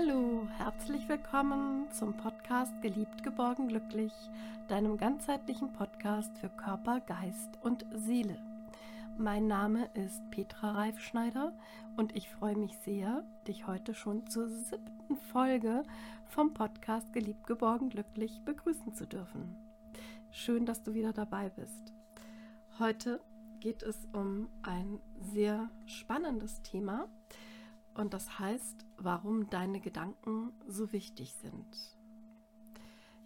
Hallo, herzlich willkommen zum Podcast Geliebt, geborgen, glücklich, deinem ganzheitlichen Podcast für Körper, Geist und Seele. Mein Name ist Petra Reifschneider und ich freue mich sehr, dich heute schon zur siebten Folge vom Podcast Geliebt, geborgen, glücklich begrüßen zu dürfen. Schön, dass du wieder dabei bist. Heute geht es um ein sehr spannendes Thema und das heißt, warum deine Gedanken so wichtig sind.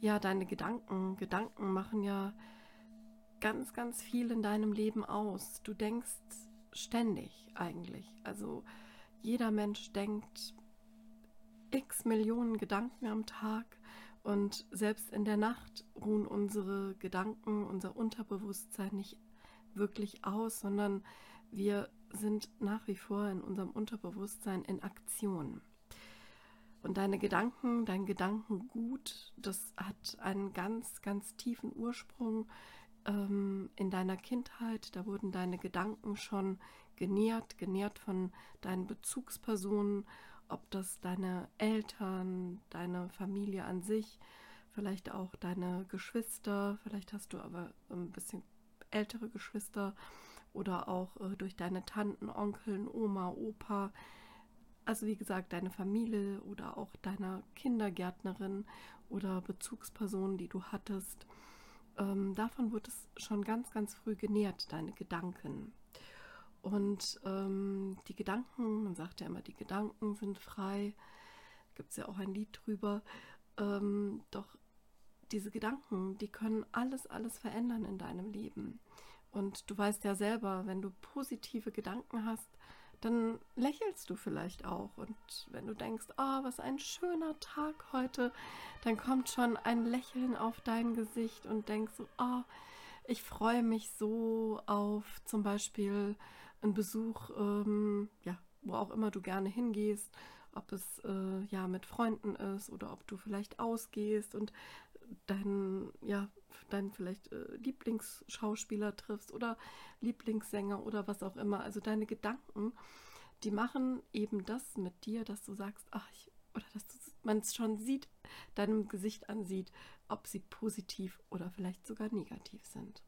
Ja, deine Gedanken, Gedanken machen ja ganz, ganz viel in deinem Leben aus. Du denkst ständig eigentlich. Also jeder Mensch denkt x Millionen Gedanken am Tag und selbst in der Nacht ruhen unsere Gedanken, unser Unterbewusstsein nicht wirklich aus, sondern wir sind nach wie vor in unserem Unterbewusstsein in Aktion. Und deine Gedanken, dein Gedankengut, das hat einen ganz, ganz tiefen Ursprung ähm, in deiner Kindheit. Da wurden deine Gedanken schon genährt, genährt von deinen Bezugspersonen, ob das deine Eltern, deine Familie an sich, vielleicht auch deine Geschwister, vielleicht hast du aber ein bisschen ältere Geschwister oder auch äh, durch deine Tanten, Onkeln, Oma, Opa. Also wie gesagt, deine Familie oder auch deiner Kindergärtnerin oder Bezugspersonen, die du hattest. Ähm, davon wird es schon ganz, ganz früh genährt, deine Gedanken. Und ähm, die Gedanken, man sagt ja immer, die Gedanken sind frei, gibt es ja auch ein Lied drüber. Ähm, doch diese Gedanken, die können alles, alles verändern in deinem Leben. Und du weißt ja selber, wenn du positive Gedanken hast, dann lächelst du vielleicht auch. Und wenn du denkst, oh, was ein schöner Tag heute, dann kommt schon ein Lächeln auf dein Gesicht und denkst so, oh, ich freue mich so auf zum Beispiel einen Besuch, ähm, ja, wo auch immer du gerne hingehst, ob es äh, ja mit Freunden ist oder ob du vielleicht ausgehst und deinen, ja, deinen vielleicht äh, Lieblingsschauspieler triffst oder Lieblingssänger oder was auch immer. Also deine Gedanken, die machen eben das mit dir, dass du sagst, ach, ich, oder dass man es schon sieht, deinem Gesicht ansieht, ob sie positiv oder vielleicht sogar negativ sind.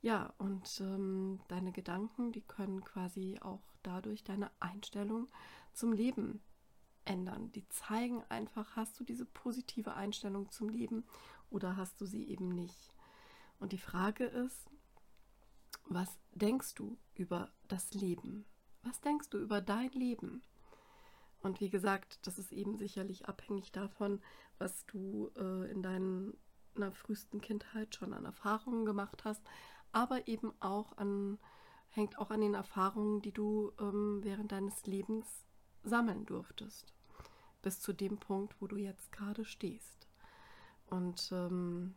Ja, und ähm, deine Gedanken, die können quasi auch dadurch deine Einstellung zum Leben ändern. Die zeigen einfach, hast du diese positive Einstellung zum Leben oder hast du sie eben nicht. Und die Frage ist, was denkst du über das Leben? Was denkst du über dein Leben? Und wie gesagt, das ist eben sicherlich abhängig davon, was du äh, in deiner frühesten Kindheit schon an Erfahrungen gemacht hast, aber eben auch an, hängt auch an den Erfahrungen, die du ähm, während deines Lebens sammeln durftest. Bis zu dem Punkt, wo du jetzt gerade stehst. Und ähm,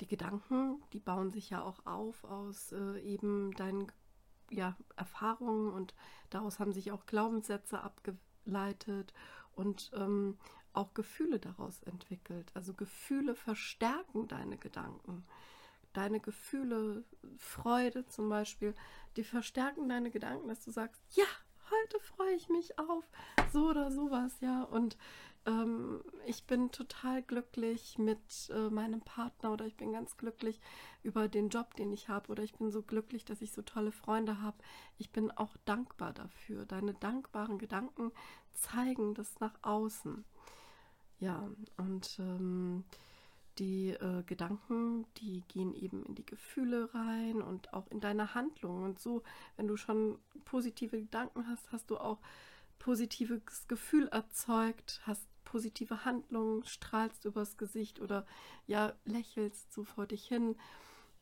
die Gedanken, die bauen sich ja auch auf aus äh, eben deinen ja, Erfahrungen und daraus haben sich auch Glaubenssätze abgeleitet und ähm, auch Gefühle daraus entwickelt. Also Gefühle verstärken deine Gedanken. Deine Gefühle, Freude zum Beispiel, die verstärken deine Gedanken, dass du sagst, ja, heute freue ich mich auf so oder sowas, ja. Und ähm, ich bin total glücklich mit äh, meinem Partner oder ich bin ganz glücklich über den Job, den ich habe oder ich bin so glücklich, dass ich so tolle Freunde habe. Ich bin auch dankbar dafür. Deine dankbaren Gedanken zeigen das nach außen. Ja, und ähm, die äh, Gedanken, die gehen eben in die Gefühle rein und auch in deine Handlungen. Und so, wenn du schon positive Gedanken hast, hast du auch positives Gefühl erzeugt, hast positive Handlungen, strahlst übers Gesicht oder ja, lächelst so vor dich hin.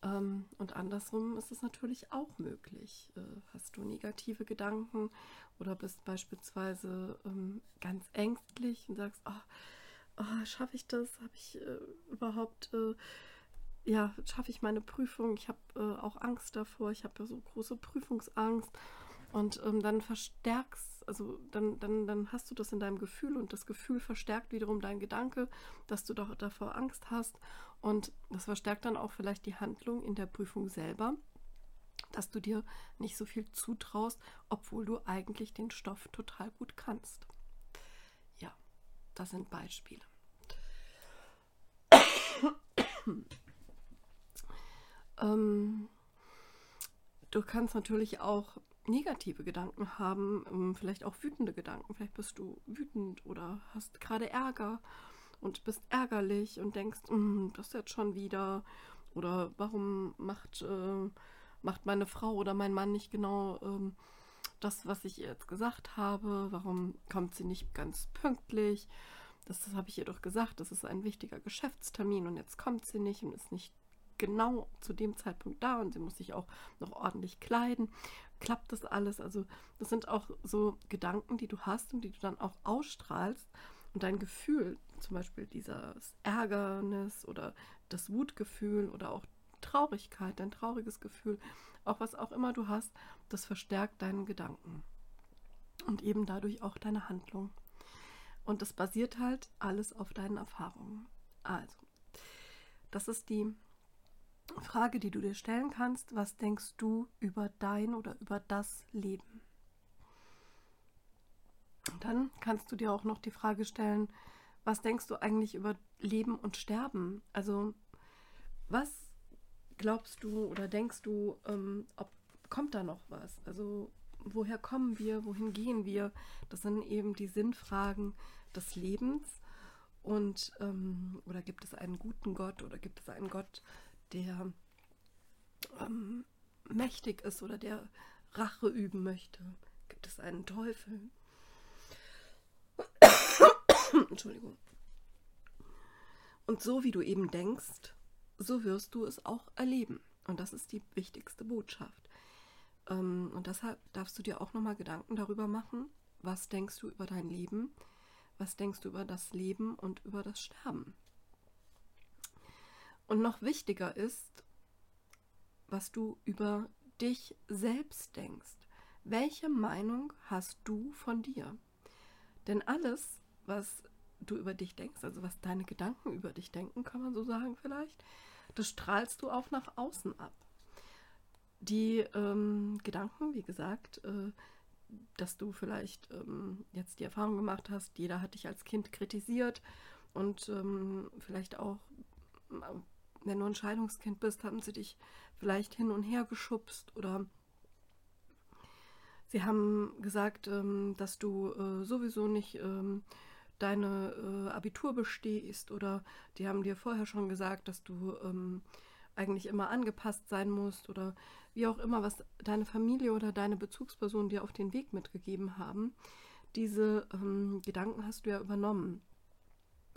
Ähm, und andersrum ist es natürlich auch möglich. Äh, hast du negative Gedanken oder bist beispielsweise ähm, ganz ängstlich und sagst, oh, oh, schaffe ich das? Habe ich äh, überhaupt, äh, ja, schaffe ich meine Prüfung? Ich habe äh, auch Angst davor. Ich habe ja so große Prüfungsangst. Und ähm, dann verstärkst, also dann, dann, dann hast du das in deinem Gefühl und das Gefühl verstärkt wiederum dein Gedanke, dass du doch davor Angst hast. Und das verstärkt dann auch vielleicht die Handlung in der Prüfung selber, dass du dir nicht so viel zutraust, obwohl du eigentlich den Stoff total gut kannst. Das sind Beispiele. ähm, du kannst natürlich auch negative Gedanken haben, ähm, vielleicht auch wütende Gedanken. Vielleicht bist du wütend oder hast gerade Ärger und bist ärgerlich und denkst, mm, das jetzt schon wieder. Oder warum macht, äh, macht meine Frau oder mein Mann nicht genau ähm, das, was ich ihr jetzt gesagt habe? Warum kommt sie nicht ganz pünktlich? Das, das habe ich ihr doch gesagt, das ist ein wichtiger Geschäftstermin und jetzt kommt sie nicht und ist nicht genau zu dem Zeitpunkt da und sie muss sich auch noch ordentlich kleiden. Klappt das alles? Also das sind auch so Gedanken, die du hast und die du dann auch ausstrahlst und dein Gefühl, zum Beispiel dieses Ärgernis oder das Wutgefühl oder auch Traurigkeit, dein trauriges Gefühl, auch was auch immer du hast, das verstärkt deinen Gedanken und eben dadurch auch deine Handlung. Und das basiert halt alles auf deinen Erfahrungen. Also, das ist die Frage, die du dir stellen kannst, was denkst du über dein oder über das Leben? Dann kannst du dir auch noch die Frage stellen, was denkst du eigentlich über Leben und Sterben? Also was glaubst du oder denkst du, ähm, ob kommt da noch was? Also woher kommen wir, wohin gehen wir? Das sind eben die Sinnfragen des Lebens. Und ähm, oder gibt es einen guten Gott oder gibt es einen Gott, der ähm, mächtig ist oder der Rache üben möchte? Gibt es einen Teufel? Entschuldigung. Und so wie du eben denkst, so wirst du es auch erleben. Und das ist die wichtigste Botschaft. Ähm, und deshalb darfst du dir auch nochmal Gedanken darüber machen, was denkst du über dein Leben, was denkst du über das Leben und über das Sterben. Und noch wichtiger ist, was du über dich selbst denkst. Welche Meinung hast du von dir? Denn alles, was du über dich denkst, also was deine Gedanken über dich denken, kann man so sagen vielleicht, das strahlst du auch nach außen ab. Die ähm, Gedanken, wie gesagt, äh, dass du vielleicht ähm, jetzt die Erfahrung gemacht hast, jeder hat dich als Kind kritisiert und ähm, vielleicht auch, wenn du ein Scheidungskind bist, haben sie dich vielleicht hin und her geschubst oder sie haben gesagt, ähm, dass du äh, sowieso nicht ähm, deine äh, Abitur bestehst oder die haben dir vorher schon gesagt, dass du ähm, eigentlich immer angepasst sein musst oder wie auch immer, was deine Familie oder deine Bezugsperson dir auf den Weg mitgegeben haben. Diese ähm, Gedanken hast du ja übernommen.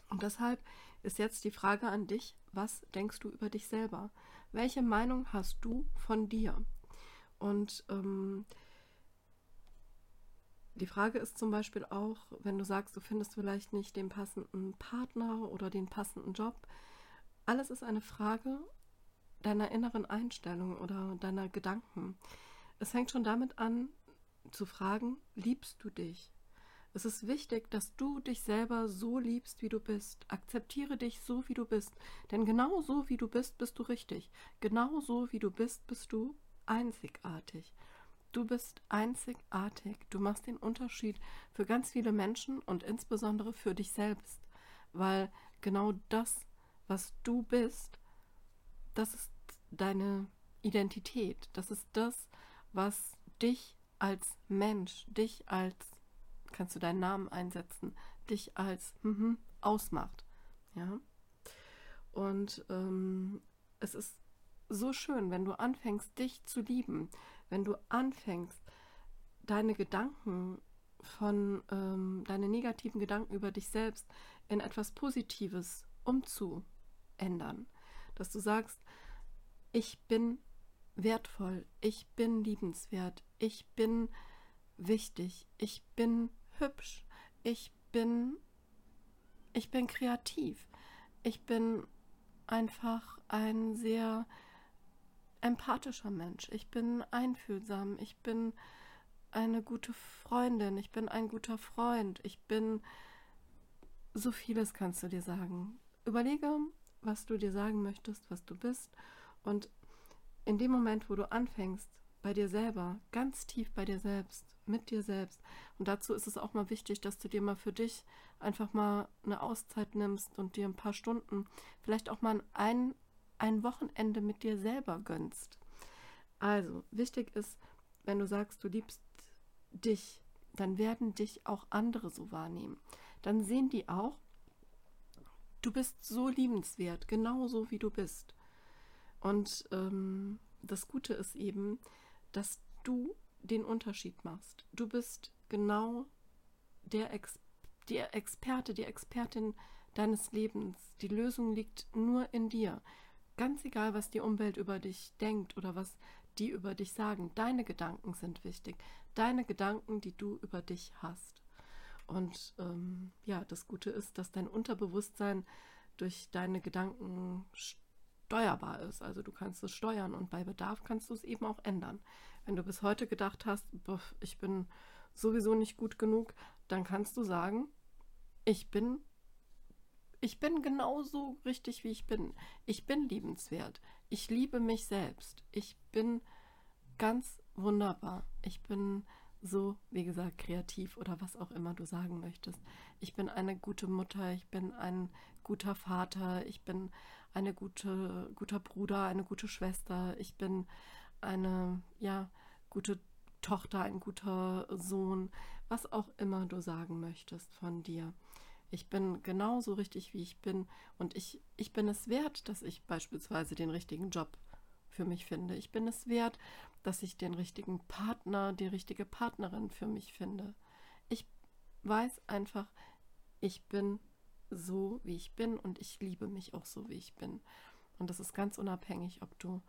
Und deshalb ist jetzt die Frage an dich, was denkst du über dich selber? Welche Meinung hast du von dir? Und ähm, die Frage ist zum Beispiel auch, wenn du sagst, du findest vielleicht nicht den passenden Partner oder den passenden Job, alles ist eine Frage deiner inneren Einstellung oder deiner Gedanken. Es fängt schon damit an zu fragen, liebst du dich? Es ist wichtig, dass du dich selber so liebst, wie du bist. Akzeptiere dich so, wie du bist. Denn genau so, wie du bist, bist du richtig. Genau so, wie du bist, bist du einzigartig. Du bist einzigartig. Du machst den Unterschied für ganz viele Menschen und insbesondere für dich selbst. Weil genau das, was du bist, das ist deine Identität. Das ist das, was dich als Mensch, dich als, kannst du deinen Namen einsetzen, dich als mm, ausmacht. Ja. Und ähm, es ist so schön, wenn du anfängst, dich zu lieben, wenn du anfängst, deine Gedanken von, ähm, deine negativen Gedanken über dich selbst in etwas Positives umzuändern. Dass du sagst, ich bin wertvoll, ich bin liebenswert, ich bin wichtig, ich bin hübsch, ich bin, ich bin kreativ, ich bin einfach ein sehr empathischer Mensch, ich bin einfühlsam, ich bin eine gute Freundin, ich bin ein guter Freund, ich bin so vieles kannst du dir sagen. Überlege, was du dir sagen möchtest, was du bist und in dem Moment, wo du anfängst, bei dir selber, ganz tief bei dir selbst, mit dir selbst. Und dazu ist es auch mal wichtig, dass du dir mal für dich einfach mal eine Auszeit nimmst und dir ein paar Stunden, vielleicht auch mal ein, ein Wochenende mit dir selber gönnst. Also, wichtig ist, wenn du sagst, du liebst dich, dann werden dich auch andere so wahrnehmen. Dann sehen die auch, du bist so liebenswert, genauso wie du bist. Und ähm, das Gute ist eben, dass du den Unterschied machst. Du bist genau der, Ex der Experte, die Expertin deines Lebens. Die Lösung liegt nur in dir. Ganz egal, was die Umwelt über dich denkt oder was die über dich sagen. Deine Gedanken sind wichtig. Deine Gedanken, die du über dich hast. Und ähm, ja, das Gute ist, dass dein Unterbewusstsein durch deine Gedanken steuerbar ist. Also du kannst es steuern und bei Bedarf kannst du es eben auch ändern. Wenn du bis heute gedacht hast, ich bin sowieso nicht gut genug, dann kannst du sagen, ich bin ich bin genauso richtig, wie ich bin. Ich bin liebenswert. Ich liebe mich selbst. Ich bin ganz wunderbar. Ich bin so, wie gesagt, kreativ oder was auch immer du sagen möchtest. Ich bin eine gute Mutter, ich bin ein guter Vater, ich bin eine gute, guter Bruder, eine gute Schwester, ich bin eine, ja, gute Tochter, ein guter Sohn, was auch immer du sagen möchtest von dir. Ich bin genauso richtig, wie ich bin und ich, ich bin es wert, dass ich beispielsweise den richtigen Job für mich finde. Ich bin es wert, dass ich den richtigen Partner, die richtige Partnerin für mich finde. Ich weiß einfach, ich bin so, wie ich bin und ich liebe mich auch so, wie ich bin. Und das ist ganz unabhängig, ob du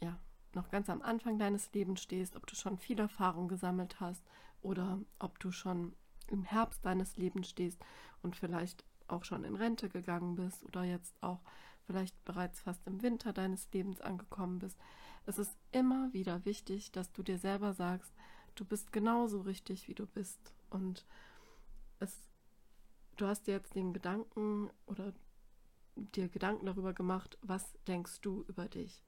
ja noch ganz am Anfang deines Lebens stehst, ob du schon viel Erfahrung gesammelt hast oder ob du schon im Herbst deines Lebens stehst und vielleicht auch schon in Rente gegangen bist oder jetzt auch vielleicht bereits fast im Winter deines Lebens angekommen bist. Es ist immer wieder wichtig, dass du dir selber sagst, du bist genauso richtig, wie du bist. Und es, du hast dir jetzt den Gedanken oder dir Gedanken darüber gemacht, was denkst du über dich.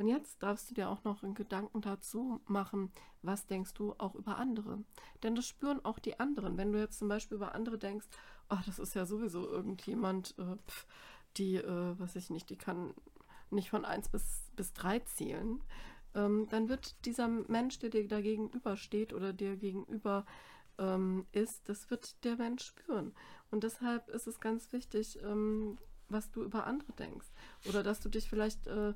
Und jetzt darfst du dir auch noch einen Gedanken dazu machen, was denkst du auch über andere. Denn das spüren auch die anderen. Wenn du jetzt zum Beispiel über andere denkst, ach, das ist ja sowieso irgendjemand, äh, pf, die, äh, was ich nicht, die kann nicht von 1 bis, bis 3 zählen, ähm, dann wird dieser Mensch, der dir da gegenübersteht oder dir gegenüber ähm, ist, das wird der Mensch spüren. Und deshalb ist es ganz wichtig, ähm, was du über andere denkst. Oder dass du dich vielleicht äh,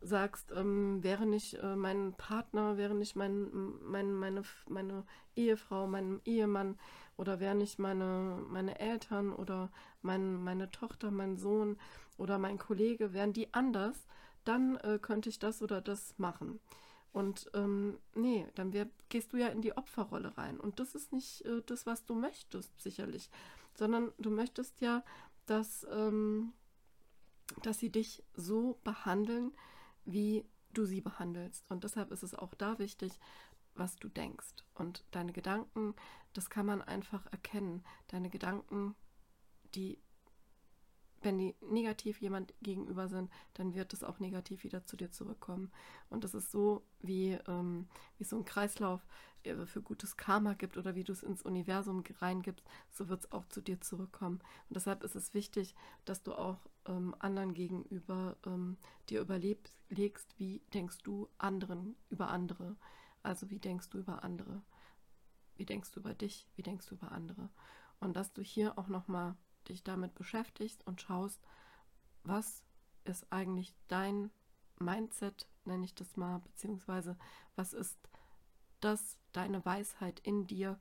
sagst, ähm, wäre nicht äh, mein Partner, wäre nicht mein, mein, meine, meine Ehefrau, mein Ehemann oder wäre nicht meine, meine Eltern oder mein, meine Tochter, mein Sohn oder mein Kollege, wären die anders, dann äh, könnte ich das oder das machen. Und ähm, nee, dann wär, gehst du ja in die Opferrolle rein. Und das ist nicht äh, das, was du möchtest, sicherlich. Sondern du möchtest ja, dass, ähm, dass sie dich so behandeln, wie du sie behandelst. Und deshalb ist es auch da wichtig, was du denkst. Und deine Gedanken, das kann man einfach erkennen. Deine Gedanken, die, wenn die negativ jemand gegenüber sind, dann wird es auch negativ wieder zu dir zurückkommen. Und das ist so, wie, ähm, wie so ein Kreislauf für gutes Karma gibt oder wie du es ins Universum reingibst, so wird es auch zu dir zurückkommen. Und deshalb ist es wichtig, dass du auch ähm, anderen gegenüber ähm, dir überlegst, wie denkst du anderen über andere. Also wie denkst du über andere? Wie denkst du über dich? Wie denkst du über andere? Und dass du hier auch nochmal dich damit beschäftigst und schaust, was ist eigentlich dein Mindset, nenne ich das mal, beziehungsweise was ist das, deine Weisheit in dir,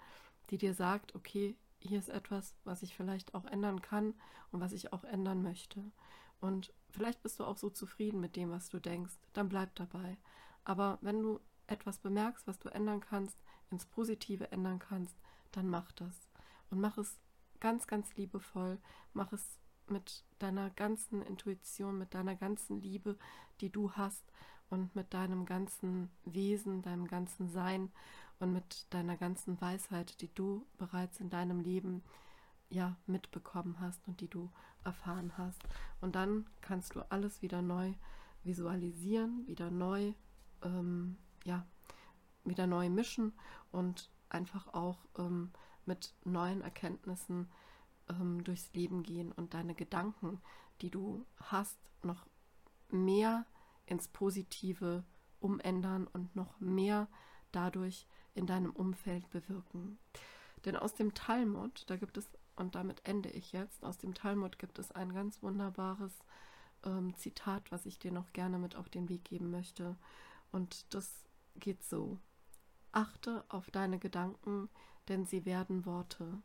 die dir sagt, okay, hier ist etwas, was ich vielleicht auch ändern kann und was ich auch ändern möchte. Und vielleicht bist du auch so zufrieden mit dem, was du denkst, dann bleib dabei. Aber wenn du etwas bemerkst, was du ändern kannst, ins Positive ändern kannst, dann mach das. Und mach es ganz, ganz liebevoll. Mach es mit deiner ganzen Intuition, mit deiner ganzen Liebe, die du hast und mit deinem ganzen Wesen, deinem ganzen Sein und mit deiner ganzen Weisheit, die du bereits in deinem Leben ja mitbekommen hast und die du erfahren hast. Und dann kannst du alles wieder neu visualisieren, wieder neu ähm, ja, wieder neu mischen und einfach auch ähm, mit neuen Erkenntnissen ähm, durchs Leben gehen und deine Gedanken, die du hast, noch mehr ins Positive umändern und noch mehr dadurch in deinem Umfeld bewirken. Denn aus dem Talmud, da gibt es, und damit ende ich jetzt, aus dem Talmud gibt es ein ganz wunderbares ähm, Zitat, was ich dir noch gerne mit auf den Weg geben möchte. Und das geht so. Achte auf deine Gedanken, denn sie werden Worte.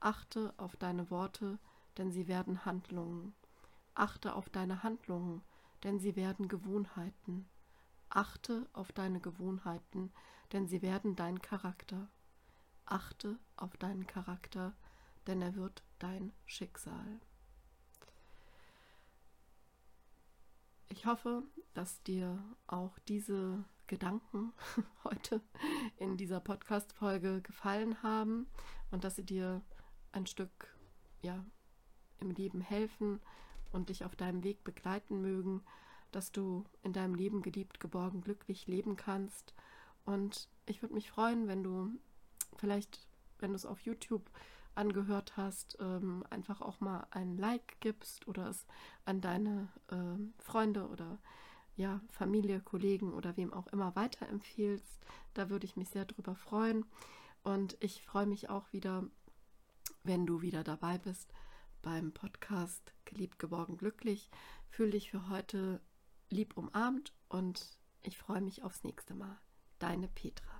Achte auf deine Worte, denn sie werden Handlungen. Achte auf deine Handlungen, denn sie werden Gewohnheiten. Achte auf deine Gewohnheiten, denn sie werden dein Charakter. Achte auf deinen Charakter, denn er wird dein Schicksal. Ich hoffe, dass dir auch diese Gedanken heute in dieser Podcast-Folge gefallen haben und dass sie dir ein Stück ja, im Leben helfen und dich auf deinem Weg begleiten mögen, dass du in deinem Leben geliebt, geborgen, glücklich leben kannst. Und ich würde mich freuen, wenn du vielleicht, wenn du es auf YouTube angehört hast, ähm, einfach auch mal ein Like gibst oder es an deine äh, Freunde oder ja, Familie, Kollegen oder wem auch immer weiterempfiehlst. Da würde ich mich sehr drüber freuen. Und ich freue mich auch wieder, wenn du wieder dabei bist beim Podcast Geliebt, geborgen, glücklich. Fühl dich für heute lieb umarmt und ich freue mich aufs nächste Mal. Deine Petra.